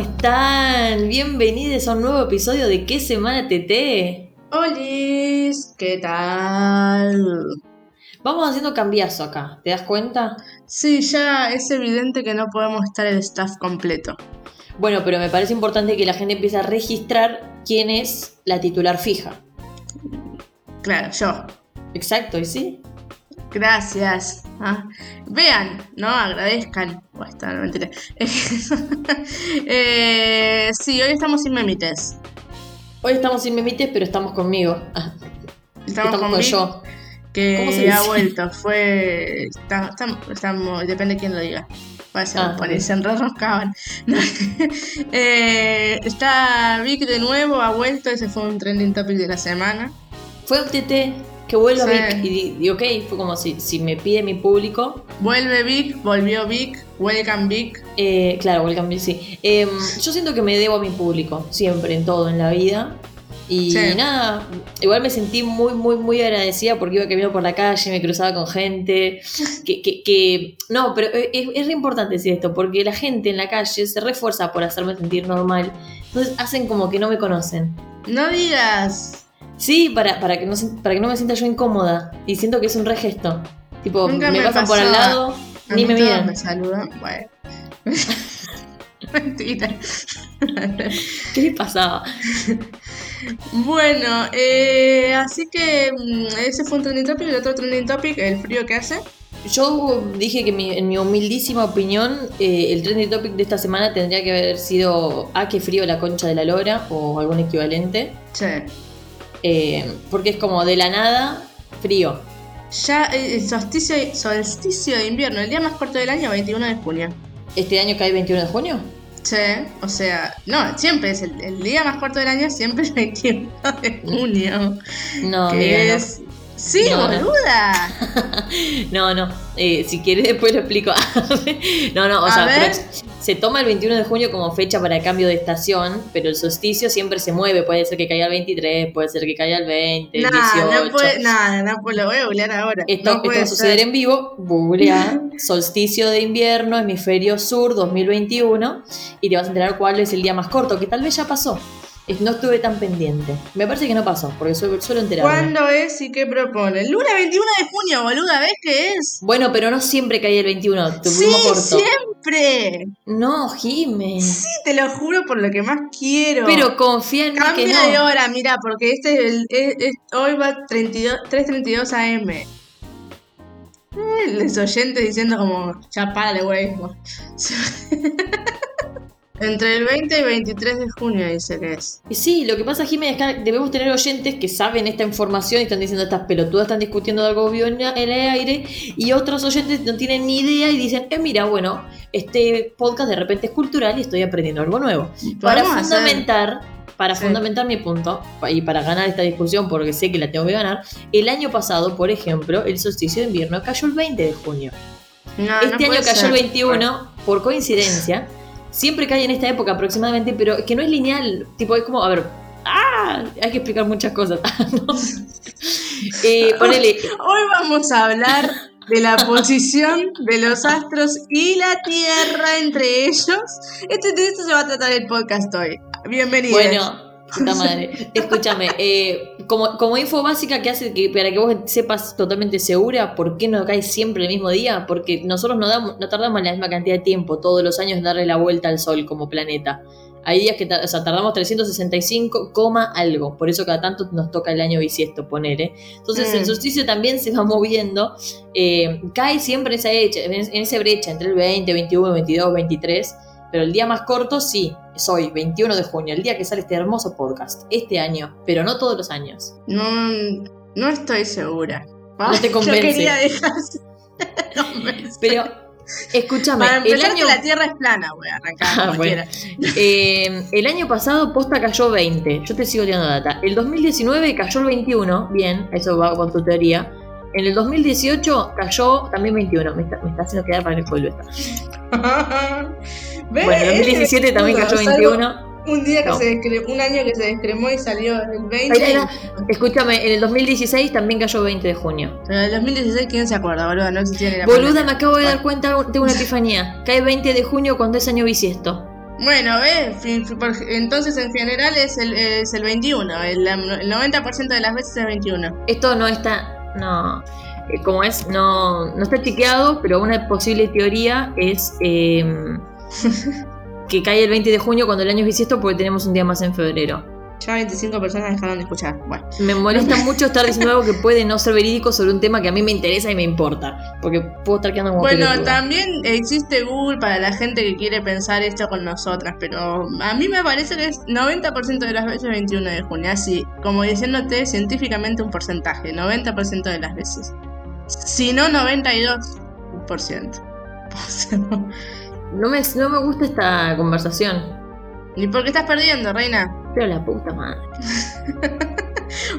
están? Bienvenidos a un nuevo episodio de ¿Qué semana TT? Olis, ¿qué tal? Vamos haciendo cambiazo acá, ¿te das cuenta? Sí, ya es evidente que no podemos estar el staff completo. Bueno, pero me parece importante que la gente empiece a registrar quién es la titular fija. Claro, yo. Exacto, ¿y sí? Gracias. Ah, vean, ¿no? Agradezcan. Bueno, está, no mentira. eh, sí, hoy estamos sin memites. Hoy estamos sin memites, pero estamos conmigo. Ah, Estamos, con, con yo. ¿Cómo se ha vuelto. Fue. está- está- estamos, depende de quién lo diga. Ah, se enroscaban. Eh, está Vic de nuevo, ha vuelto. Ese fue un trending topic de la semana. Fue un TT que vuelva Sí. Vic y, ok, fue como si, si me pide mi público. Vuelve Vic, volvió Vic, welcome Vic. eh, claro, welcome Vic, sí. Em, yo siento que me debo a mi público, siempre, en todo, en la vida. Y Sí. nada, igual me sentí muy, muy, muy agradecida porque iba caminando por la calle, me cruzaba con gente. Que, que, que- no, pero es, es re importante decir esto, porque la gente en la calle se refuerza por hacerme sentir normal. Entonces hacen como que no me conocen. No digas. Sí, para, para, que, no, para que no me sienta yo incómoda. Y siento que es un re gesto. Tipo, Nunca me, me pasan por al lado, A ni mí me miran. me saludan. Bueno. Mentira. ¿Qué le pasaba? Bueno, eh, así que mm, ese fue un trending topic. El otro trending topic, el frío que hace. Yo dije que mi- en mi humildísima opinión, eh, el trending topic de esta semana tendría que haber sido Ah, qué frío la concha de la lora o algún equivalente. Che. Eh, porque es como de la nada, frío. Ya eh, el solsticio, solsticio de invierno, el día más corto del año, 21 de junio. ¿Este año cae 21 de junio? Che, o sea, no, siempre es el, el día más corto del año, siempre es 21 de junio. No, que amiga, no. es. Sí, No, no. boluda. No, no. Eh, si quieres después lo explico. no, no, o A sea, ver. pero se toma el 21 de junio como fecha para el cambio de estación, pero el solsticio siempre se mueve. Puede ser que caiga el 23, puede ser que caiga el 20, el Nada, 18. no puede, nada, no puede, lo voy a googlear ahora. Esto, no esto puede va a suceder en vivo. Googlea solsticio de invierno, hemisferio sur 2021 y te vas a enterar cuál es el día más corto, que tal vez ya pasó. No estuve tan pendiente. Me parece que no pasó, porque suelo, suelo enterarme. ¿Cuándo es y qué propone? El lunes 21 de junio, boluda, ¿ves qué es? Bueno, pero no siempre cae el 21, Sí, corto. siempre. No, Jime. Sí, te lo juro por lo que más quiero. Pero confía en mí que Cambia de no. hora, mira, porque este es el, es- es- hoy va 32 3.32 AM. Eh, Los oyentes diciendo como, ya párale, güey. Entre el 20 y 23 de junio dice que es. Y sí, lo que pasa, Jimé, es que debemos tener oyentes que saben esta información y están diciendo estas pelotudas están discutiendo de algo en el aire y otros oyentes no tienen ni idea y dicen, eh, mira, bueno, este podcast de repente es cultural y estoy aprendiendo algo nuevo. Para hacer- fundamentar, para Sí. fundamentar mi punto y para ganar esta discusión porque sé que la tengo que ganar, el año pasado, por ejemplo, el solsticio de invierno cayó el 20 de junio. No, no este año cayó ser. el 21, por coincidencia. Siempre cae en esta época aproximadamente, pero es que no es lineal. Tipo, es como, a ver, ¡ah! Hay que explicar muchas cosas. ¿no? Eh, ponele, Hoy vamos a hablar de la posición de los astros y la Tierra entre ellos. Este, de esto se va a tratar el podcast hoy. Bienvenidos. bueno, puta madre. Escúchame, eh, como, como info básica que hace que para que vos sepas totalmente segura por qué no cae siempre el mismo día, porque nosotros no, damos, no tardamos la misma cantidad de tiempo todos los años en darle la vuelta al Sol como planeta. Hay días que o sea, tardamos 365, coma algo. Por eso cada tanto nos toca el año bisiesto, ponele. Entonces Mm. el solsticio también se va moviendo. eh, cae siempre en esa, hecha, en en esa brecha entre el 20, 21, 22, 23. Pero el día más corto sí, es hoy, 21 de junio, el día que sale este hermoso podcast. Este año, pero no todos los años. No, no estoy segura. No te Yo convence. quería dejar. Convence. Pero, escúchame, Para el año, que la Tierra es plana, voy a arrancar Ah, bueno. eh, el año pasado posta cayó 20. Yo te sigo tirando data. El 2019 cayó el 21. Bien, eso va con tu teoría. En el 2018 cayó también 21. Me está, me está haciendo quedar para el pueblo. ¿Ves? Bueno, en el 2017 también cayó Salvo 21. Un día que No. se descre- un año que se descremó y salió el 20. Ahí era. Escúchame, en el 2016 también cayó 20 de junio. Pero del 2016, ¿quién se acuerda, boludo? No existía ni la Boluda, pandemia. me acabo de dar cuenta, tengo una epifanía. Cae 20 de junio cuando es año bisiesto. Bueno, por- Entonces en general es el, es el 21. El, el 90% de las veces es 21. Esto no está. No. eh, Como es, no, no está chequeado, pero una posible teoría es eh, que cae el 20 de junio cuando el año es bisiesto porque tenemos un día más en febrero. Ya 25 personas dejaron de escuchar. Bueno. Me molesta mucho estar diciendo algo que puede no ser verídico sobre un tema que a mí me interesa y me importa. Porque puedo estar quedando como Bueno, también existe Google para la gente que quiere pensar esto con nosotras, pero a mí me parece que es 90% de las veces 21 de junio, así como diciéndote científicamente un porcentaje, 90% de las veces. Si no 92%. O sea, No me, no me gusta esta conversación. ¿Y por qué estás perdiendo, reina? Pero la puta madre.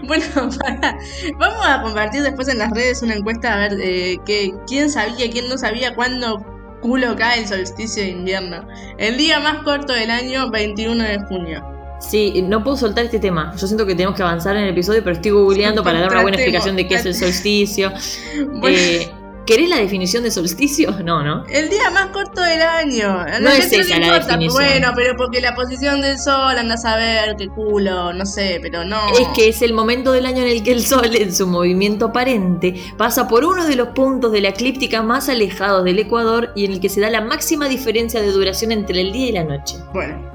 Bueno, para, vamos a compartir después en las redes una encuesta a ver eh, que, quién sabía, quién no sabía cuándo culo cae el solsticio de invierno. El día más corto del año, 21 de junio. Sí, no puedo soltar este tema. Yo siento que tenemos que avanzar en el episodio, pero estoy googleando para dar una buena explicación de qué es el solsticio. Bueno, Eh, ¿Querés la definición de solsticio? No, ¿no? el día más corto del año. No la es esa la definición. Bueno, pero porque la posición del sol anda a saber qué culo, no sé, pero no. Es que es el momento del año en el que el Sol, en su movimiento aparente, pasa por uno de los puntos de la eclíptica más alejados del Ecuador y en el que se da la máxima diferencia de duración entre el día y la noche. Bueno.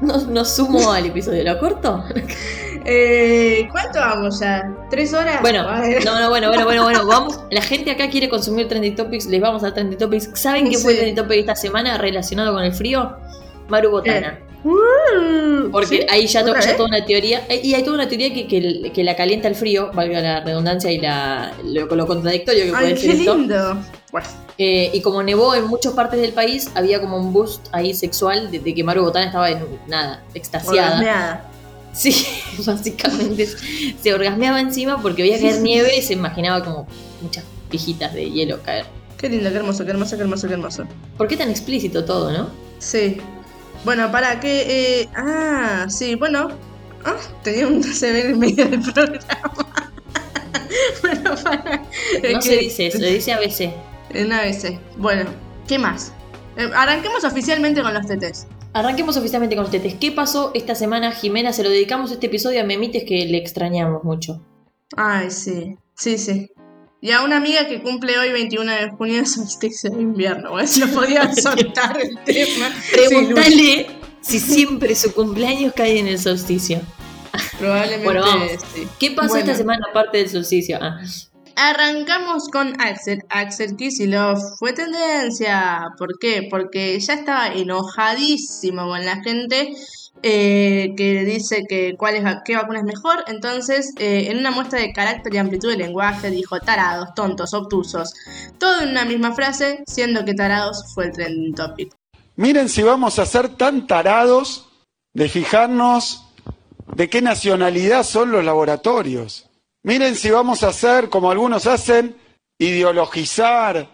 ¿Nos, nos sumo al episodio? ¿Lo corto? Eh, ¿Cuánto vamos ya? ¿Tres horas? Bueno, Ay, no, no, bueno, bueno, bueno, bueno, vamos. La gente acá quiere consumir Trendy Topics, les vamos a Trendy Topics. ¿Saben qué fue Sí. Trendy Topic esta semana relacionado con el frío? Maru Botana. Uh, Porque ¿sí? ahí ya, to- toda una teoría, eh, y hay toda una teoría que, que, que la calienta el frío, valga la redundancia y la, lo, lo contradictorio que puede ser qué esto. lindo. Bueno, Eh, y como nevó en muchas partes del país, había como un boost ahí sexual de, de que Maru Botana estaba en nada, extasiada. orgasmeada. Sí, básicamente se orgasmeaba encima porque veía caer nieve y se imaginaba como muchas pijitas de hielo caer. Qué lindo, qué hermoso, qué hermoso, qué hermoso, qué hermoso. ¿Por qué tan explícito todo, no? Sí. Bueno, para que. eh, ah, sí, bueno. Ah, tenía un CV en medio del programa. bueno, para. No se dice eso, se dice ABC. En ABC. Bueno, ¿qué más? Eh, arranquemos oficialmente con los TTs. Arranquemos oficialmente con los tetes. ¿Qué pasó esta semana, Jimena? Se lo dedicamos este episodio a Memites que le extrañamos mucho. Ay, sí. Sí, sí. Y a una amiga que cumple hoy 21 de junio es solsticio de invierno. Bueno, no podía soltar el tema. Pregúntale si siempre su cumpleaños cae en el solsticio. Probablemente Bueno, vamos. sí. ¿Qué pasó Bueno. esta semana aparte del solsticio? Ah, Arrancamos con Axel. Axel Kicillof fue tendencia. ¿Por qué? Porque ya estaba enojadísimo con la gente eh, que dice que cuál es, va- qué vacuna es mejor. Entonces, eh, en una muestra de carácter y amplitud de lenguaje, dijo tarados, tontos, obtusos. Todo en una misma frase, siendo que tarados fue el trending topic. Miren si vamos a ser tan tarados de fijarnos de qué nacionalidad son los laboratorios. Miren si vamos a hacer, como algunos hacen, ideologizar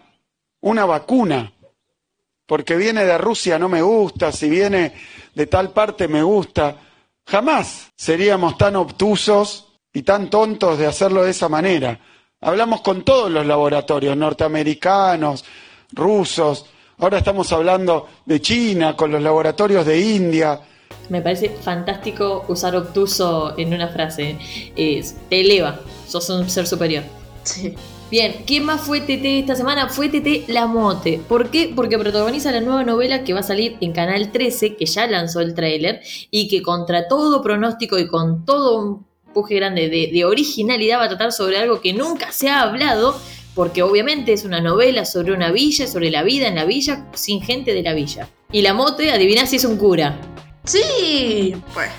una vacuna. Porque viene de Rusia no me gusta, si viene de tal parte me gusta. Jamás seríamos tan obtusos y tan tontos de hacerlo de esa manera. Hablamos con todos los laboratorios, norteamericanos, rusos, ahora estamos hablando de China, con los laboratorios de India. Me parece fantástico usar obtuso en una frase. Es- te eleva, sos un ser superior. Sí. Bien, ¿quién más fue TT esta semana? Fue TT La Mote. ¿Por qué? Porque protagoniza la nueva novela que va a salir en Canal 13, que ya lanzó el tráiler, y que contra todo pronóstico y con todo un puje grande de, de originalidad va a tratar sobre algo que nunca se ha hablado, porque obviamente es una novela sobre una villa, sobre la vida en la villa, sin gente de la villa. Y La Mote, adivina si es un cura. Sí, pues.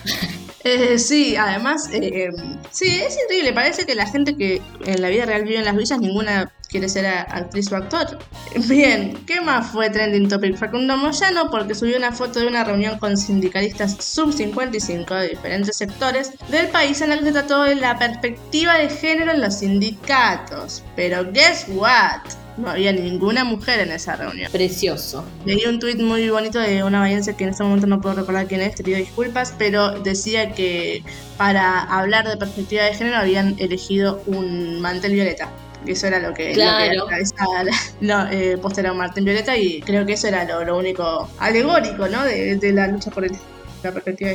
Eh, sí, además, eh, sí, es increíble. Parece que la gente que en la vida real vive en las villas, ninguna quiere ser actriz o actor. Bien, ¿qué más fue trending topic? Facundo Moyano, porque subió una foto de una reunión con sindicalistas sub-55 de diferentes sectores del país en la que se trató de la perspectiva de género en los sindicatos. Pero guess what? No había ninguna mujer en esa reunión. Precioso. Leí un tuit muy bonito de una bahiense que en este momento no puedo recordar quién es, te pido disculpas, pero decía que para hablar de perspectiva de género habían elegido un mantel violeta. Y eso era lo que, Claro. lo que no, eh, Martín Violeta y creo que eso era lo, lo único alegórico, ¿no? De, de la lucha por el- perspectiva.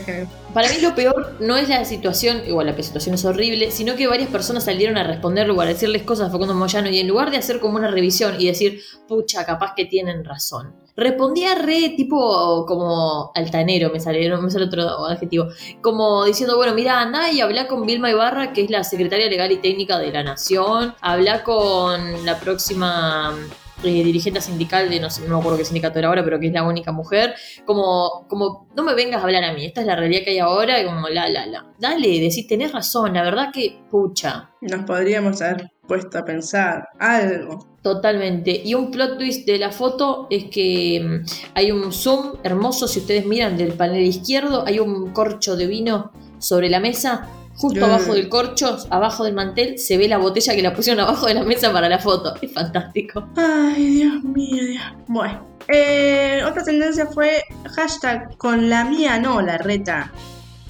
Para mí lo peor no es la situación, igual la situación es horrible, sino que varias personas salieron a responderle o a decirles cosas a Facundo Moyano y en lugar de hacer como una revisión y decir, pucha, capaz que tienen razón. Respondía re tipo como altanero, me sale, no me sale otro adjetivo, como diciendo, bueno, mira, anda y habla con Vilma Ibarra, que es la secretaria legal y técnica de la Nación, habla con la próxima eh, dirigente sindical de no sé, no me acuerdo qué sindicato era ahora, pero que es la única mujer, como, como, no me vengas a hablar a mí, esta es la realidad que hay ahora, y como la, la, la. Dale, decís, tenés razón, la verdad que, pucha, Nos podríamos haber puesto a pensar algo. totalmente. Y un plot twist de la foto es que mm, hay un zoom hermoso, si ustedes miran del panel izquierdo, hay un corcho de vino sobre la mesa. Justo Mm. abajo del corcho, abajo del mantel, se ve la botella que la pusieron abajo de la mesa para la foto. Es fantástico. Ay, Dios mío, Dios. Bueno. Eh, otra tendencia fue hashtag con la mía no, la reta.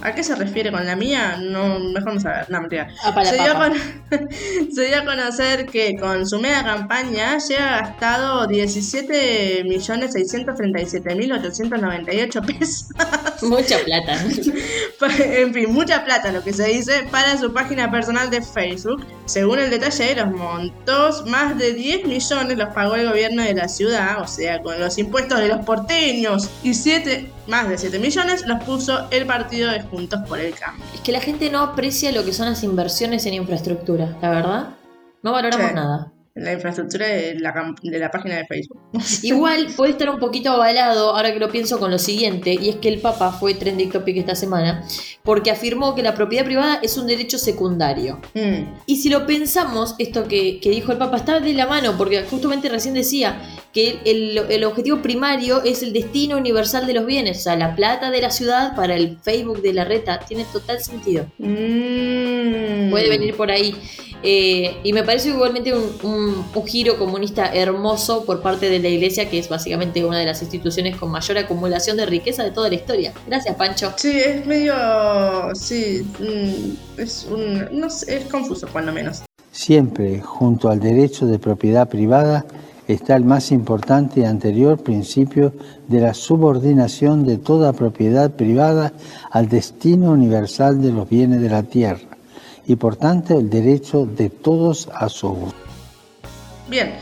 ¿A qué se refiere con la mía? No, mejor no saber. No, mentira. Ah, Se dio, con- se dio a conocer que con su media campaña lleva gastado 17.637.898 pesos. Mucha plata. en fin, mucha plata lo que se dice para su página personal de Facebook. Según el detalle de los montos, más de 10 millones los pagó el gobierno de la ciudad, o sea, con los impuestos de los porteños, y siete, más de 7 millones los puso el partido de Juntos por el Cambio. Es que la gente no aprecia lo que son las inversiones en infraestructura, la verdad. No valoramos Sí. nada. La infraestructura de la, de la página de Facebook. Igual puede estar un poquito avalado, ahora que lo pienso, con lo siguiente, y es que el Papa fue trending topic esta semana, porque afirmó que la propiedad privada es un derecho secundario. Mm, Y si lo pensamos, esto que, que dijo el Papa está de la mano, porque justamente recién decía que el, el objetivo primario es el destino universal de los bienes, o sea, la plata de la ciudad para el Facebook de la reta, tiene total sentido. mm. Puede venir por ahí. Eh, y me parece igualmente un, un- un giro comunista hermoso por parte de la iglesia, que es básicamente una de las instituciones con mayor acumulación de riqueza de toda la historia. Gracias, Pancho. Sí, es medio. Sí, mm, es un. No sé, es confuso, cuando menos. Siempre junto al derecho de propiedad privada está el más importante y anterior principio de la subordinación de toda propiedad privada al destino universal de los bienes de la tierra y por tanto el derecho de todos a su uso. Bien.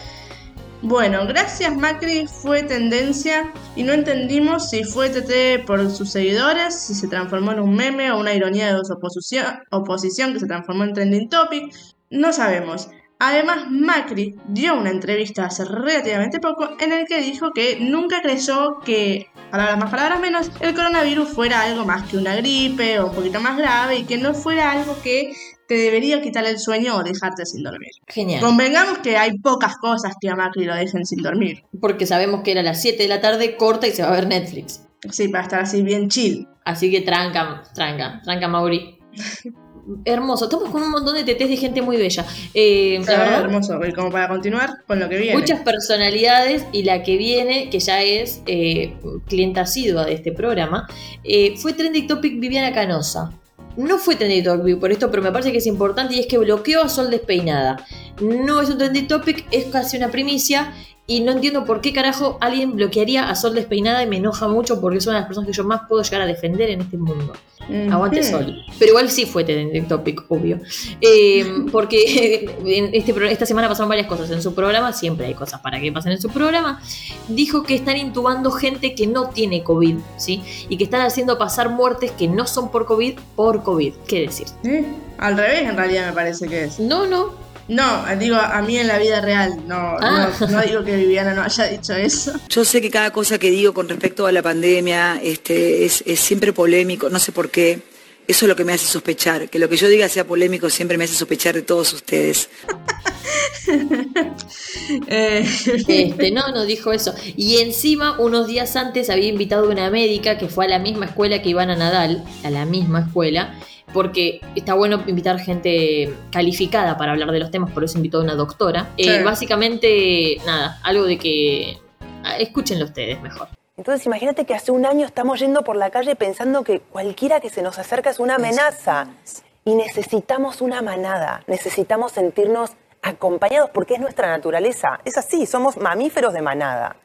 Bueno, gracias Macri fue tendencia y no entendimos si fue TT por sus seguidores, si se transformó en un meme o una ironía de su oposición, oposición que se transformó en trending topic, no sabemos. Además, Macri dio una entrevista hace relativamente poco en el que dijo que nunca creyó que, palabras más, palabras menos, el coronavirus fuera algo más que una gripe o un poquito más grave y que no fuera algo que te debería quitar el sueño o dejarte sin dormir. Genial. Convengamos que hay pocas cosas que a Macri lo dejen sin dormir. Porque sabemos que era las 7 de la tarde, corta y se va a ver Netflix. Sí, para estar así bien chill. Así que tranca, tranca, tranca, Mauri. Hermoso. Estamos con un montón de TTs de gente muy bella. Eh, la Ah, verdad, hermoso. Y como para continuar con lo que viene. Muchas personalidades y la que viene, que ya es eh, clienta asidua de este programa, eh, fue Trending Topic Viviana Canosa. No fue Trending Topic por esto, pero me parece que es importante y es que bloqueó a Sol Despeinada. No es un Trending Topic, es casi una primicia y no entiendo por qué carajo alguien bloquearía a Sol Despeinada y me enoja mucho porque es una de las personas que yo más puedo llegar a defender en este mundo. Aguante Sol. Pero igual sí fue trending topic, obvio. Eh, porque en este, esta semana pasaron varias cosas en su programa, siempre hay cosas para que pasen en su programa. Dijo que están intubando gente que no tiene COVID, ¿sí? Y que están haciendo pasar muertes que no son por COVID, por COVID. ¿Qué decir? ¿Eh? Al revés, en realidad me parece que es. No, no. No, digo, a mí en la vida real. No, Ah. no, no digo que Viviana no haya dicho eso. Yo sé que cada cosa que digo con respecto a la pandemia este, es, es siempre polémico, no sé por qué. Eso es lo que me hace sospechar. Que lo que yo diga sea polémico siempre me hace sospechar de todos ustedes. Eh, Este, no, no dijo eso. Y encima, unos días antes había invitado a una médica que fue a la misma escuela que Ivana Nadal, a la misma escuela, porque está bueno invitar gente calificada para hablar de los temas, por eso invitó a una doctora. Eh, básicamente, nada, algo de que... ah, Escúchenlo ustedes mejor. Entonces imagínate que hace un año estamos yendo por la calle pensando que cualquiera que se nos acerca es una amenaza. Y necesitamos una manada, necesitamos sentirnos acompañados porque es nuestra naturaleza. Es así, somos mamíferos de manada.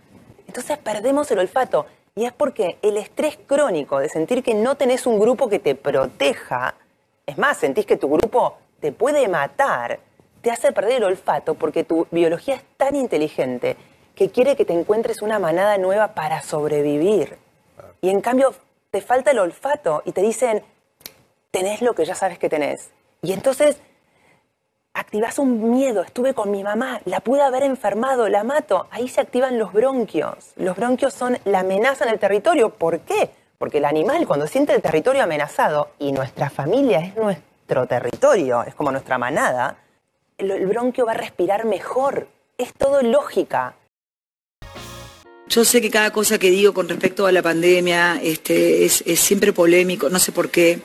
Entonces perdemos el olfato. Y es porque el estrés crónico de sentir que no tenés un grupo que te proteja, es más, sentís que tu grupo te puede matar, te hace perder el olfato porque tu biología es tan inteligente que quiere que te encuentres una manada nueva para sobrevivir. Y en cambio te falta el olfato y te dicen, tenés lo que ya sabes que tenés. Y entonces activas un miedo. Estuve con mi mamá, la pude haber enfermado, la mato. Ahí se activan los bronquios. Los bronquios son la amenaza en el territorio. ¿Por qué? Porque el animal cuando siente el territorio amenazado y nuestra familia es nuestro territorio, es como nuestra manada, el, el bronquio va a respirar mejor. Es todo lógica. Yo sé que cada cosa que digo con respecto a la pandemia este, es, es siempre polémico, no sé por qué.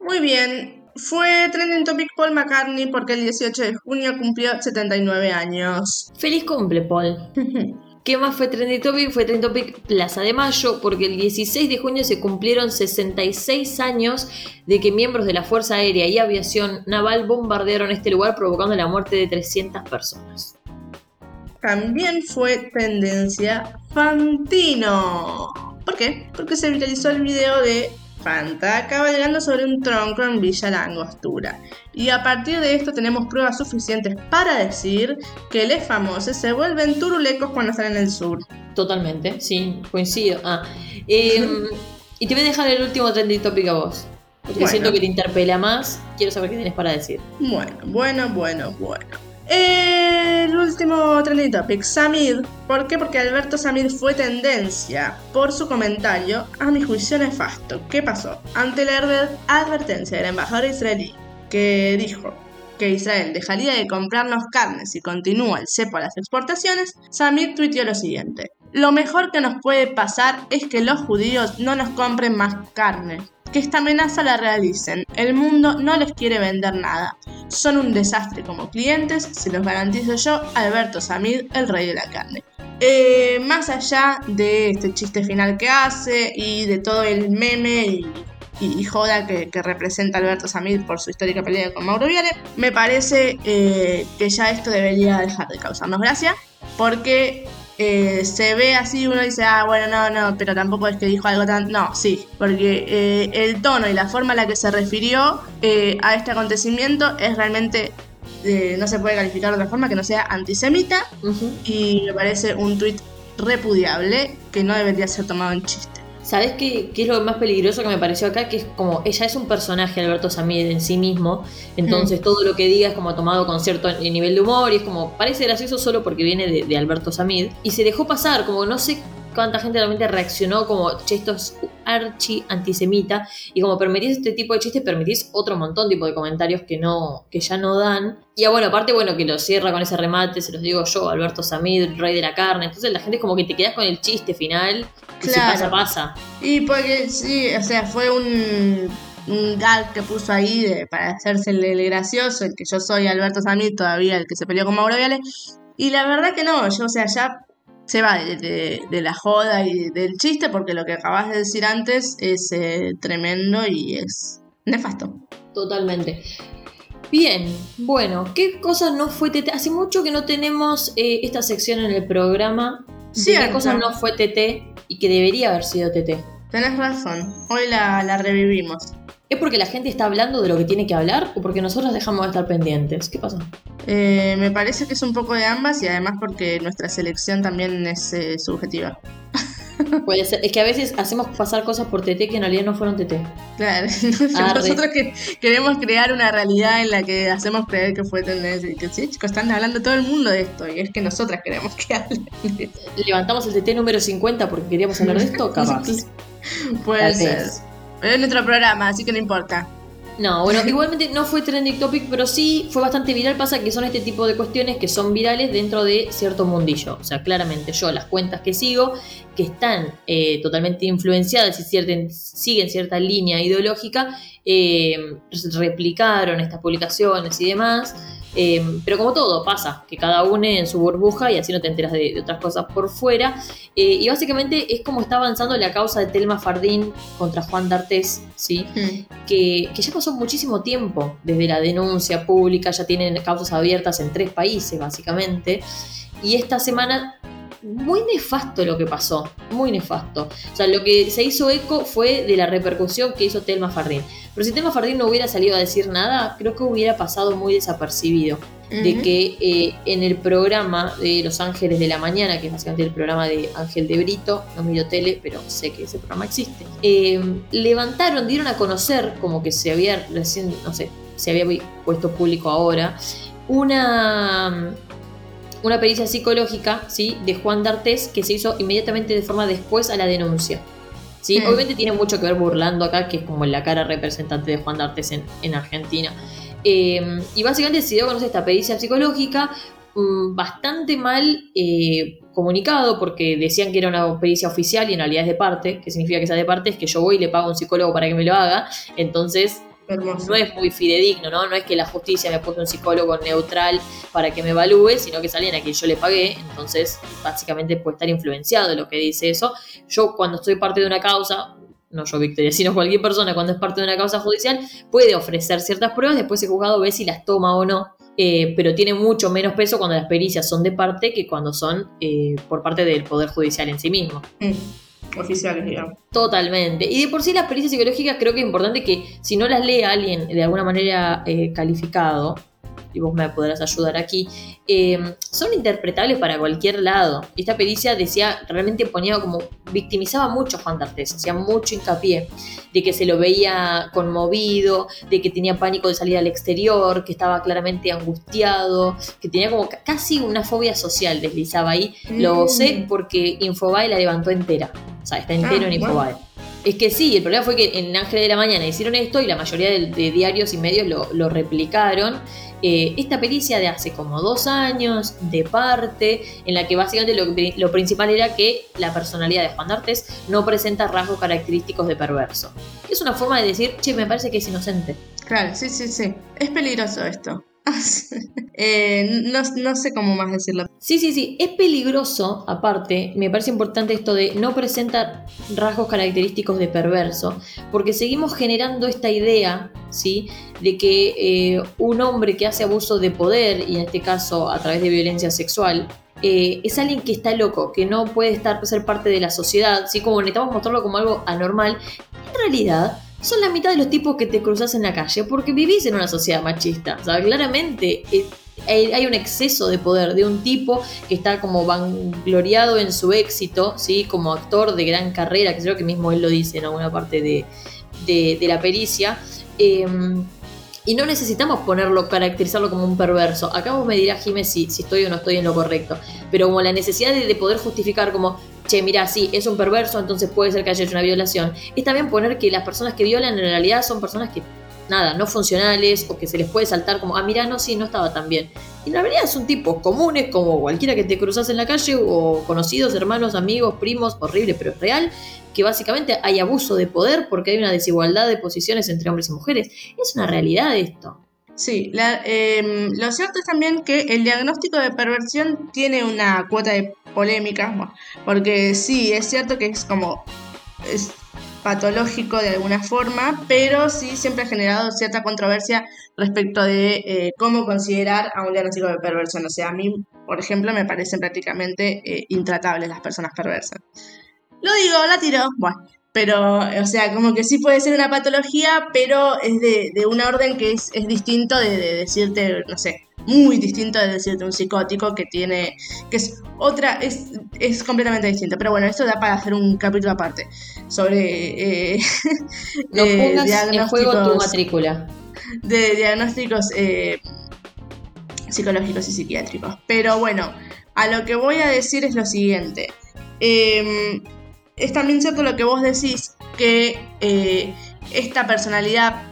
Muy bien. Fue trending topic Paul McCartney porque el 18 de junio cumplió 79 años. Feliz cumple, Paul. ¿Qué más fue Trending Topic? Fue Trending Topic Plaza de Mayo, porque el 16 de junio se cumplieron 66 años de que miembros de la Fuerza Aérea y Aviación Naval bombardearon este lugar provocando la muerte de 300 personas. También fue tendencia Fantino. ¿Por qué? Porque se viralizó el video de Fanta cabalgando sobre un tronco en Villa La Angostura. Y a partir de esto tenemos pruebas suficientes para decir que los famosos se vuelven turulecos cuando están en el sur. Totalmente, sí, coincido. Ah, eh, y te voy a dejar el último trending topic a vos. Porque Bueno. siento que te interpela más. Quiero saber qué tienes para decir. Bueno, bueno, bueno, bueno. El último trending topic, Samid. ¿Por qué? Porque Alberto Samid fue tendencia por su comentario, a mi juicio nefasto. ¿Qué pasó? Ante la adver- advertencia del embajador israelí, que dijo que Israel dejaría de comprarnos carne si continúa el cepo a las exportaciones, Samid tuiteó lo siguiente. Lo mejor que nos puede pasar es que los judíos no nos compren más carne. Que esta amenaza la realicen. El mundo no les quiere vender nada. Son un desastre como clientes, se los garantizo yo, Alberto Samid, el rey de la carne. Eh, más allá de este chiste final que hace y de todo el meme y, y- joda que, representa Alberto Samid por su histórica pelea con Mauro Viale, me parece eh, que ya esto debería dejar de causarnos gracia, porque eh, se ve así, uno dice, ah, bueno, no, no, pero tampoco es que dijo algo tan... No, sí, porque eh, el tono y la forma en la que se refirió eh, a este acontecimiento es realmente... eh, no se puede calificar de otra forma que no sea antisemita y me parece un tuit repudiable que no debería ser tomado en chiste. ¿Sabes qué, qué es lo más peligroso que me pareció acá? Que es como, ella es un personaje, Alberto Samid, en sí mismo, entonces todo lo que diga es como tomado con cierto nivel de humor y es como, parece gracioso solo porque viene de, de Alberto Samid, y se dejó pasar, como no sé cuánta gente realmente reaccionó como, che, esto es archi antisemita, y como permitís este tipo de chistes, permitís otro montón tipo de comentarios que no, que ya no dan. Y ah, bueno, aparte, bueno, que lo cierra con ese remate, se los digo yo, Alberto Samid, rey de la carne, entonces la gente es como que te quedas con el chiste final, si pasa, pasa. Y porque sí, o sea, fue un, un gag que puso ahí de- para hacerse el, el gracioso, el que yo soy Alberto Samid, todavía el que se peleó con Mauro Viale. Y la verdad que no, yo, o sea, ya se va de, de- de la joda y del chiste, porque lo que acabas de decir antes es eh, tremendo y es nefasto. Totalmente. Bien, bueno, ¿qué cosas no fue TT? Hace mucho que no tenemos eh, esta sección en el programa. ¿De ¿Qué cosas no fue TT y que debería haber sido TT? Tenés razón, hoy la, la revivimos. ¿Es porque la gente está hablando de lo que tiene que hablar o porque nosotros dejamos de estar pendientes? ¿Qué pasa? Eh, me parece que es un poco de ambas y además porque nuestra selección también es eh, subjetiva. Puede ser. Es que a veces hacemos pasar cosas por TT que en realidad no fueron TT. Claro, Arre. nosotros que queremos crear una realidad en la que hacemos creer que fue tendencia que sí, chicos, están hablando todo el mundo de esto y es que nosotras queremos que hablen. Levantamos el TT número 50 porque queríamos hablar de esto, capaz. Puede Tal ser. vez. Pero es nuestro programa, así que no importa. No, bueno, igualmente no fue trending topic, pero sí fue bastante viral. Pasa que son este tipo de cuestiones que son virales dentro de cierto mundillo. O sea, claramente yo, las cuentas que sigo, que están eh, totalmente influenciadas y siguen cierta línea ideológica, eh, replicaron estas publicaciones y demás. Em, pero como todo, pasa, que cada uno en su burbuja y así no te enteras de, otras cosas por fuera. Eh, y básicamente es como está avanzando la causa de Telma Fardín contra Juan D'Artés, ¿sí? Mm. Que, que ya pasó muchísimo tiempo desde la denuncia pública, ya tienen causas abiertas en tres países, básicamente. Y esta semana muy nefasto lo que pasó, muy nefasto. O sea, lo que se hizo eco fue de la repercusión que hizo Telma Fardín. Pero si Telma Fardín no hubiera salido a decir nada, creo que hubiera pasado muy desapercibido. De que eh, en el programa de Los Ángeles de la Mañana, que es básicamente el programa de Ángel de Brito, no miro tele, pero sé que ese programa existe, eh, levantaron, dieron a conocer, como que se había recién, no sé, se había puesto público ahora, una una pericia psicológica ¿sí? de Juan D'Artés que se hizo inmediatamente de forma después a la denuncia. ¿sí? Mm. Obviamente tiene mucho que ver burlando acá, que es como la cara representante de Juan D'Artés en, en Argentina. Eh, y básicamente se dio a conocer esta pericia psicológica mm, bastante mal eh, comunicado porque decían que era una pericia oficial y en realidad es de parte, que significa que esa de parte es que yo voy y le pago a un psicólogo para que me lo haga, entonces Hermoso. no es muy fidedigno, ¿no? No es que la justicia me puso un psicólogo neutral para que me evalúe, sino que es alguien a quien yo le pagué, entonces básicamente puede estar influenciado de lo que dice eso. Yo cuando estoy parte de una causa, no yo Victoria, sino cualquier persona cuando es parte de una causa judicial, puede ofrecer ciertas pruebas, después el juzgado ve si las toma o no. eh, pero tiene mucho menos peso cuando las pericias son de parte que cuando son eh, por parte del Poder Judicial en sí mismo. Mm. Oficiales, digamos. Totalmente. Y de por sí las pericias psicológicas creo que es importante que si no las lee alguien de alguna manera eh, calificado, y vos me podrás ayudar aquí, eh, son interpretables para cualquier lado. Esta pericia decía, realmente ponía como, victimizaba mucho a Juan D'Artés, hacía mucho hincapié de que se lo veía conmovido, de que tenía pánico de salir al exterior, que estaba claramente angustiado, que tenía como ca- casi una fobia social, deslizaba ahí. Lo Mm. sé porque Infobae la levantó entera. O sea, está entero Ah, en bueno. Es que sí, el problema fue que en Ángel de la Mañana hicieron esto y la mayoría de, diarios y medios lo, replicaron. Eh, esta pericia de hace como dos años, de parte, en la que básicamente lo, lo principal era que la personalidad de Juan D'Artes no presenta rasgos característicos de perverso. Es una forma de decir, che, me parece que es inocente. Claro, sí, sí, sí. Es peligroso esto. Eh, no, no sé cómo más decirlo. Sí, sí, sí, es peligroso, aparte, me parece importante esto de no presentar rasgos característicos de perverso, porque seguimos generando esta idea, ¿sí? De que eh, un hombre que hace abuso de poder, y en este caso a través de violencia sexual, eh, es alguien que está loco, que no puede estar, ser parte de la sociedad, ¿sí? Como necesitamos mostrarlo como algo anormal, en realidad son la mitad de los tipos que te cruzas en la calle porque vivís en una sociedad machista. O sea, claramente eh, hay, un exceso de poder de un tipo que está como vangloriado en su éxito, ¿sí? Como actor de gran carrera, que creo que mismo él lo dice en alguna parte de, de- la pericia. Eh, y no necesitamos ponerlo, caracterizarlo como un perverso. Acá vos me dirás, Jiménez, si, estoy o no estoy en lo correcto. Pero como la necesidad de poder justificar como, che, mira, sí, es un perverso, entonces puede ser que haya hecho una violación. Es también poner que las personas que violan en realidad son personas que, nada, no funcionales o que se les puede saltar como, ah, mira, no, sí, no estaba tan bien. Y en realidad son tipos comunes como cualquiera que te cruzas en la calle o conocidos, hermanos, amigos, primos, horrible, pero es real, que básicamente hay abuso de poder porque hay una desigualdad de posiciones entre hombres y mujeres. Es una realidad esto. Sí, la- eh, lo cierto es también que el diagnóstico de perversión tiene una cuota de polémica, porque sí, es cierto que es como es patológico de alguna forma, pero sí siempre ha generado cierta controversia respecto de eh, cómo considerar a un diagnóstico de perversión. O sea, a mí, por ejemplo, me parecen prácticamente eh, intratables las personas perversas. Lo digo, la tiro, bueno. Pero, o sea, como que sí puede ser una patología, pero es de, de una orden que es, es distinto de, de decirte, no sé, muy distinto de decirte un psicótico que tiene, que es otra, es, es completamente distinto. Pero bueno, esto da para hacer un capítulo aparte sobre eh, No eh, pongas en juego tu diagnósticos- matrícula. de diagnósticos eh, psicológicos y psiquiátricos. Pero bueno, a lo que voy a decir es lo siguiente. Eh, es también cierto lo que vos decís, que eh, esta personalidad,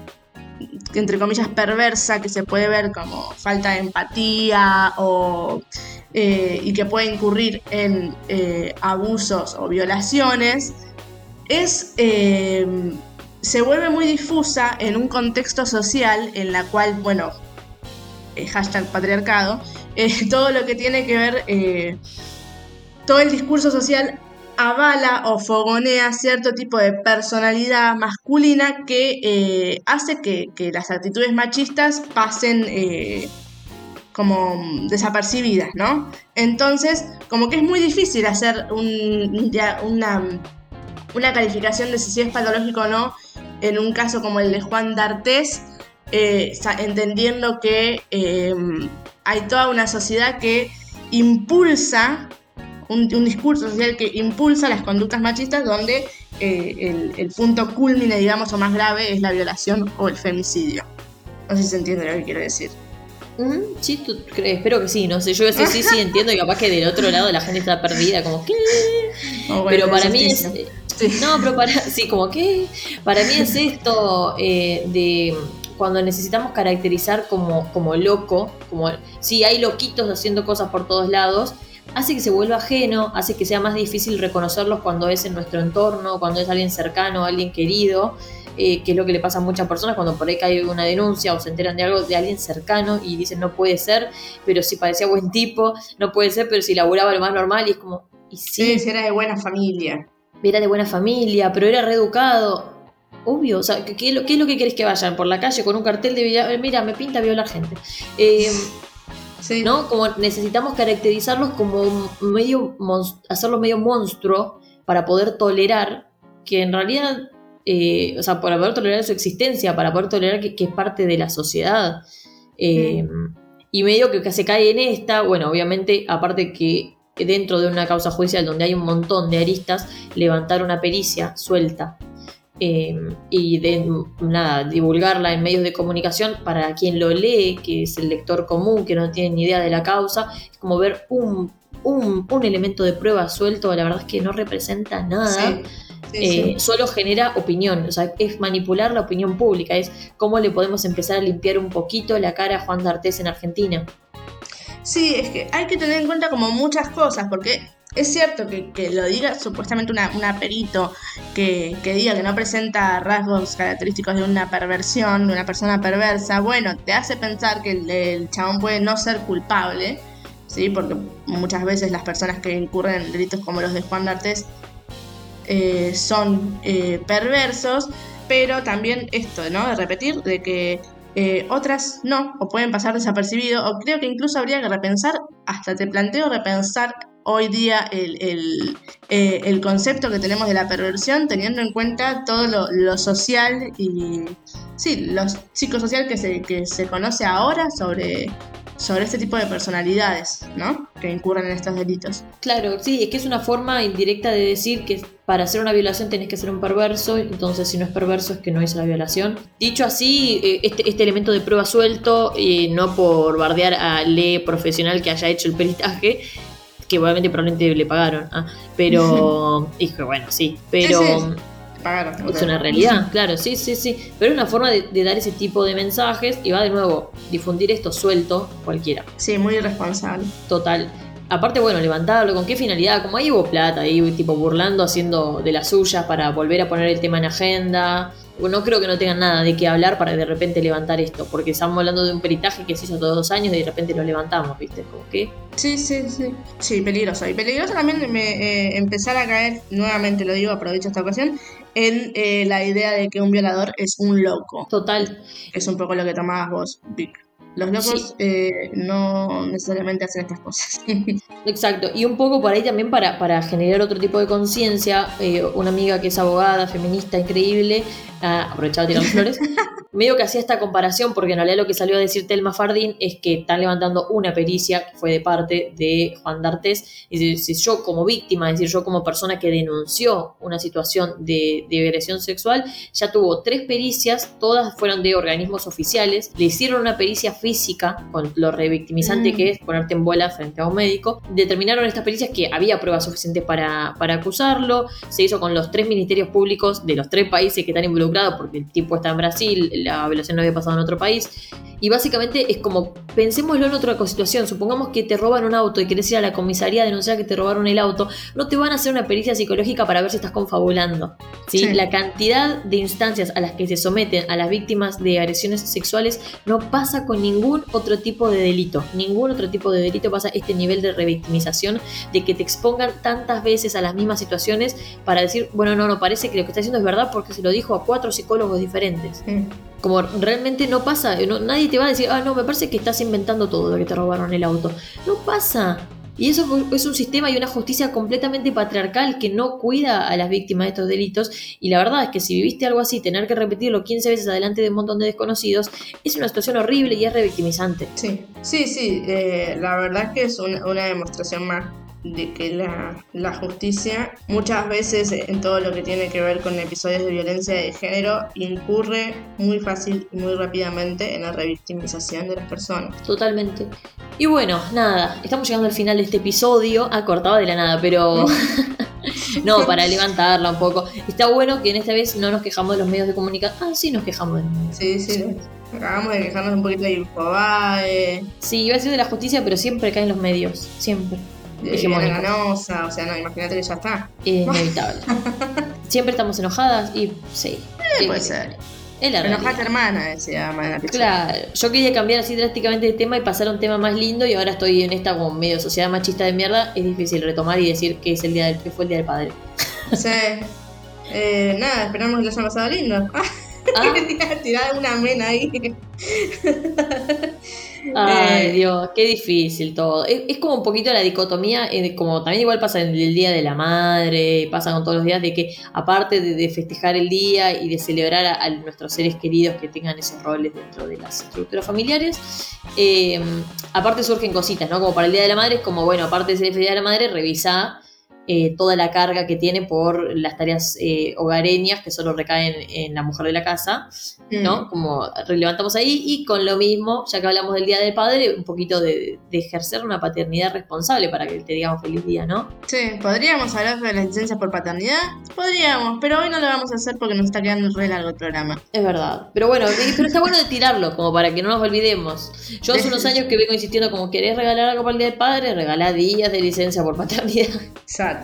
entre comillas, perversa, que se puede ver como falta de empatía o, eh, y que puede incurrir en eh, abusos o violaciones, es... se vuelve muy difusa en un contexto social en la cual, bueno, hashtag patriarcado, todo lo que tiene que ver, todo el discurso social avala o fogonea cierto tipo de personalidad masculina que hace que, las actitudes machistas pasen como desapercibidas, ¿no? Entonces, como que es muy difícil hacer un, una, una calificación de si es patológico o no en un caso como el de Juan D'Artés, eh, entendiendo que hay toda una sociedad que impulsa, un, discurso social que impulsa las conductas machistas donde eh, el, punto culmine, digamos, o más grave es la violación o el femicidio. No sé si se entiende lo que quiero decir. sí, tú crees, espero que sí, no sé, yo sí, sí, sí entiendo y capaz que del otro lado la gente está perdida, como que... pero para mí es... No, pero para, sí, como que para mí es esto eh, de cuando necesitamos caracterizar como, como loco, como si hay loquitos haciendo cosas por todos lados, hace que se vuelva ajeno, hace que sea más difícil reconocerlos cuando es en nuestro entorno, cuando es alguien cercano, alguien querido, eh, que es lo que le pasa a muchas personas cuando por ahí cae una denuncia o se enteran de algo de alguien cercano y dicen no puede ser, pero si parecía buen tipo, no puede ser, pero si laburaba lo más normal y es como... Y sí, si era de buena familia era de buena familia, pero era reeducado. Obvio, o sea, ¿qué, es lo que querés que vayan por la calle con un cartel de mira, me pinta violar gente? Eh, sí. ¿No? Como necesitamos caracterizarlos como medio, hacerlos medio monstruo para poder tolerar que en realidad, eh, o sea, para poder tolerar su existencia, para poder tolerar que, es parte de la sociedad. Eh, y medio que, que se cae en esta, bueno, obviamente, aparte que dentro de una causa judicial donde hay un montón de aristas, levantar una pericia suelta eh, y de, nada, divulgarla en medios de comunicación para quien lo lee, que es el lector común, que no tiene ni idea de la causa, es como ver un, un, elemento de prueba suelto, la verdad es que no representa nada. Eh, solo genera opinión, o sea, es manipular la opinión pública, es cómo le podemos empezar a limpiar un poquito la cara a Juan D'Artés en Argentina. Sí, es que hay que tener en cuenta como muchas cosas, porque es cierto que, lo diga supuestamente una, perito que, diga que no presenta rasgos característicos de una perversión, de una persona perversa, bueno, te hace pensar que el, chabón puede no ser culpable, ¿sí? Porque muchas veces las personas que incurren en delitos como los de Juan D'Artes eh, son eh, perversos, pero también esto, ¿no? De repetir, de que eh, otras no, o pueden pasar desapercibido, o creo que incluso habría que repensar, hasta te planteo repensar hoy día el, eh, concepto que tenemos de la perversión, teniendo en cuenta todo lo, social y sí, lo psicosocial que se, que se conoce ahora sobre, sobre este tipo de personalidades, ¿no? Que incurren en estos delitos. Claro, sí, es que es una forma indirecta de decir que para hacer una violación tenés que ser un perverso, entonces si no es perverso es que no hizo la violación. Dicho así, eh, este, este, elemento de prueba suelto, eh, no por bardear a le profesional que haya hecho el peritaje, que obviamente probablemente le pagaron, ah, pero, hijo, bueno, sí, pero es una realidad, claro, sí, sí, sí. Pero es una forma de, dar ese tipo de mensajes y va de nuevo, difundir esto suelto cualquiera. Sí, muy irresponsable. Total. Aparte, bueno, levantarlo, ¿con qué finalidad? Como ahí hubo plata, ahí tipo burlando, haciendo de las suyas para volver a poner el tema en agenda no creo que no tengan nada de qué hablar para de repente levantar esto, porque estamos hablando de un peritaje que se hizo todos dos años y de repente lo levantamos, ¿viste? Como que... Sí, sí, sí. Sí, peligroso. Y peligroso también me, eh, empezar a caer, nuevamente lo digo, aprovecho esta ocasión, en eh, la idea de que un violador es un loco. Total. Es un poco lo que tomabas vos, Vic. Los locos eh, no necesariamente hacen estas cosas. Exacto, y un poco por ahí también para, para generar otro tipo de conciencia, eh, una amiga que es abogada, feminista, increíble, ah, aprovechaba de tirar flores, medio que hacía esta comparación, porque en realidad lo que salió a decir Telma Fardín es que están levantando una pericia que fue de parte de Juan D'Artes, y si yo como víctima, es decir, yo como persona que denunció una situación de, de agresión sexual, ya tuvo tres pericias, todas fueron de organismos oficiales, le hicieron una pericia física, con lo revictimizante que mm. es ponerte en bola frente a un médico, determinaron estas pericias que había pruebas suficientes para, para acusarlo, se hizo con los tres ministerios públicos de los tres países que están involucrados, porque el tipo está en Brasil, la violación no había pasado en otro país, y básicamente es como pensémoslo en otra situación. Supongamos que te roban un auto y querés ir a la comisaría a denunciar que te robaron el auto. No te van a hacer una pericia psicológica para ver si estás confabulando. ¿sí? Sí. La cantidad de instancias a las que se someten a las víctimas de agresiones sexuales no pasa con ningún otro tipo de delito. Ningún otro tipo de delito pasa este nivel de revictimización, de que te expongan tantas veces a las mismas situaciones para decir, bueno, no, no, parece que lo que está diciendo es verdad porque se lo dijo a cuatro psicólogos diferentes. Sí. Como realmente no pasa, no- nadie te va a decir, ah, no, me parece que estás inventando todo de que te robaron el auto. No pasa. Y eso es un sistema y una justicia completamente patriarcal que no cuida a las víctimas de estos delitos. Y la verdad es que si viviste algo así, tener que repetirlo 15 veces adelante de un montón de desconocidos, es una situación horrible y es revictimizante. Sí, sí, sí, eh, la verdad que es una, una demostración más de que la, la justicia muchas veces en todo lo que tiene que ver con episodios de violencia de género incurre muy fácil y muy rápidamente en la revictimización de las personas. Totalmente. Y bueno, nada, estamos llegando al final de este episodio. Ah, cortaba de la nada, pero. no, para levantarla un poco. Está bueno que en esta vez no nos quejamos de los medios de comunicación. Ah, sí, nos quejamos de los medios. Sí, sí, acabamos de quejarnos un poquito de Infobae, Sí, iba a decir de la justicia, pero siempre caen los medios. Siempre. Diana Ganosa, o sea, no, imagínate que ya está. Es inevitable. siempre estamos enojadas y sí. Eh, puede ser. Es la Enojate hermana, decía Pichel. Claro, yo quería cambiar así drásticamente de tema y pasar a un tema más lindo y ahora estoy en esta como medio sociedad machista de mierda. Es difícil retomar y decir que es el día del, que fue el día del padre. Sí. Eh, nada, esperamos que lo hayan pasado lindo. Ah, tirar una mena ahí. Ay, Eh, Dios, qué difícil todo. Es, es como un poquito la dicotomía, eh, como también igual pasa en el Día de la Madre, pasa con todos los días, de que aparte de, de festejar el día y de celebrar a, a nuestros seres queridos que tengan esos roles dentro de las estructuras familiares, eh, aparte surgen cositas, ¿no? Como para el Día de la Madre es como, bueno, aparte de ser el Día de la Madre, revisá eh, toda la carga que tiene por las tareas eh, hogareñas que solo recaen en la mujer de la casa Mm. ¿no? Como levantamos ahí y con lo mismo, ya que hablamos del Día del Padre, un poquito de, de ejercer una paternidad responsable para que te digamos feliz día, ¿no? Sí, podríamos hablar de la licencia por paternidad. Podríamos, pero hoy no lo vamos a hacer porque nos está quedando re largo el programa. Es verdad. Pero bueno, pero está bueno de tirarlo, como para que no nos olvidemos. Yo hace unos años que vengo insistiendo como, ¿querés regalar algo para el Día del Padre? Regalá días de licencia por paternidad. Exacto.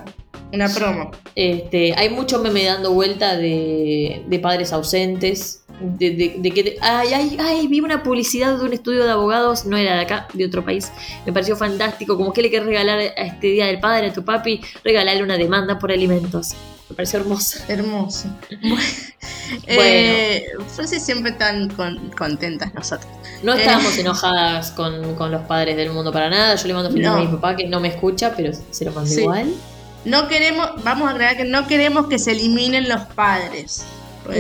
Una promo. Este, hay mucho meme dando vuelta de, de padres ausentes. De, de- de que te- ay, ay, ay, vi una publicidad de un estudio de abogados, no era de acá, de otro país. Me pareció fantástico. Como que le querés regalar a este día del padre a tu papi, regalarle una demanda por alimentos. Me pareció hermoso. Hermoso. Bueno, eh, Francis siempre tan con- contentas nosotros. No Eh. estábamos enojadas con, con los padres del mundo para nada. Yo le mando feliz No. a mi papá que no me escucha, pero se lo mando Sí. igual. No queremos, vamos a agregar que no queremos que se eliminen los padres.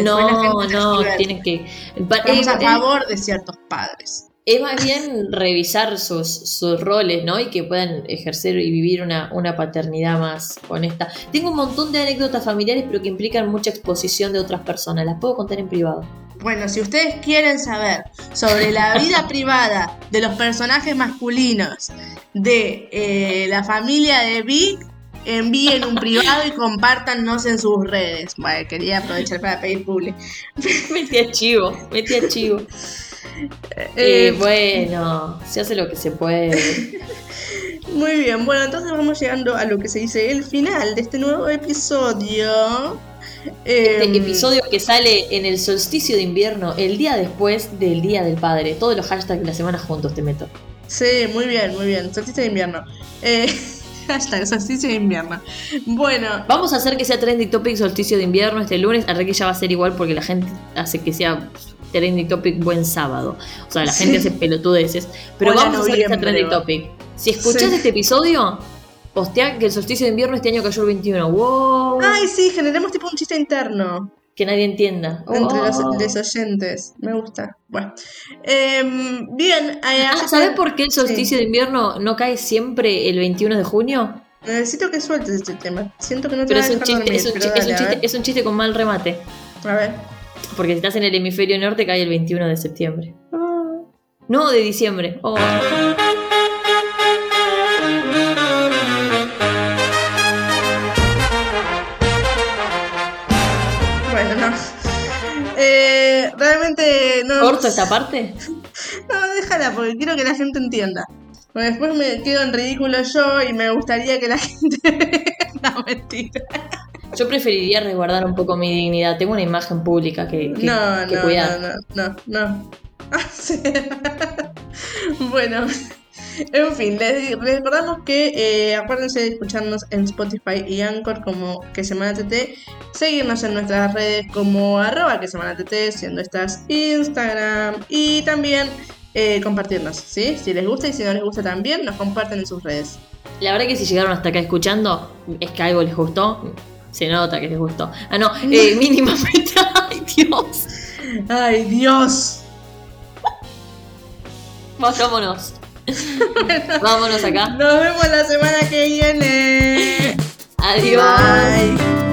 No, no, tienen que. Estamos eh, a eh, favor de ciertos padres. Es más bien revisar sus, sus roles, ¿no? Y que puedan ejercer y vivir una, una paternidad más honesta. Tengo un montón de anécdotas familiares, pero que implican mucha exposición de otras personas. Las puedo contar en privado. Bueno, si ustedes quieren saber sobre la vida privada de los personajes masculinos de eh, la familia de Vic, envíen un privado y compártanos en sus redes. Bueno, quería aprovechar para pedir publi. Metí a chivo, metí a chivo. Eh, Eh, bueno, se hace lo que se puede. Muy bien, bueno, entonces vamos llegando a lo que se dice el final de este nuevo episodio. Este Em, episodio que sale en el solsticio de invierno, el día después del Día del Padre. Todos los hashtags de la semana juntos te meto. Sí, muy bien, muy bien. Solsticio de invierno. Eh, hashtag solsticio de invierno. Bueno, Vamos a hacer que sea trending topic solsticio de invierno este lunes. Al que ya va a ser igual porque la gente hace que sea trending topic buen sábado. O sea, la Sí. gente hace pelotudeces. Pero Hola, vamos a hacer que sea trending topic. Si escuchás Sí. este episodio, postea que el solsticio de invierno este año cayó el 21. ¡Wow! ay, sí, generemos tipo un chiste interno. Que nadie entienda. entre Oh. los, los oyentes. Me gusta. Bueno. Em, bien. eh, Ah, ¿Sabes por qué el Sí. solsticio de invierno no cae siempre el 21 de junio? Necesito que sueltes este tema. Siento que no te Pero es un, chiste, dormir, es, un pero es un chiste, es un chiste con mal remate. A ver. Porque si estás en el hemisferio norte cae el 21 de septiembre. Ah. No, de diciembre. Oh. Realmente no. ¿Corto esta parte? No, déjala, porque quiero que la gente entienda. Porque después me quedo en ridículo yo y me gustaría que la gente... no, mentira. Yo preferiría resguardar un poco mi dignidad. Tengo una imagen pública que, que- no, que no, cuidar. no, no, no, no. Sí. bueno, en fin, les recordamos que eh, acuérdense de escucharnos en Spotify y Anchor como que Semana TT, seguirnos en nuestras redes como arroba que Semana TT, siendo estas Instagram y también eh, compartirnos, ¿sí? Si les gusta y si no les gusta también, nos comparten en sus redes. La verdad que si llegaron hasta acá escuchando, es que algo les gustó. Se nota que les gustó. Ah, no, eh, mínimamente. Ay, Dios. ¡Ay, Dios! Vayámonos. Vámonos acá. Nos vemos la semana que viene. Adiós. Bye.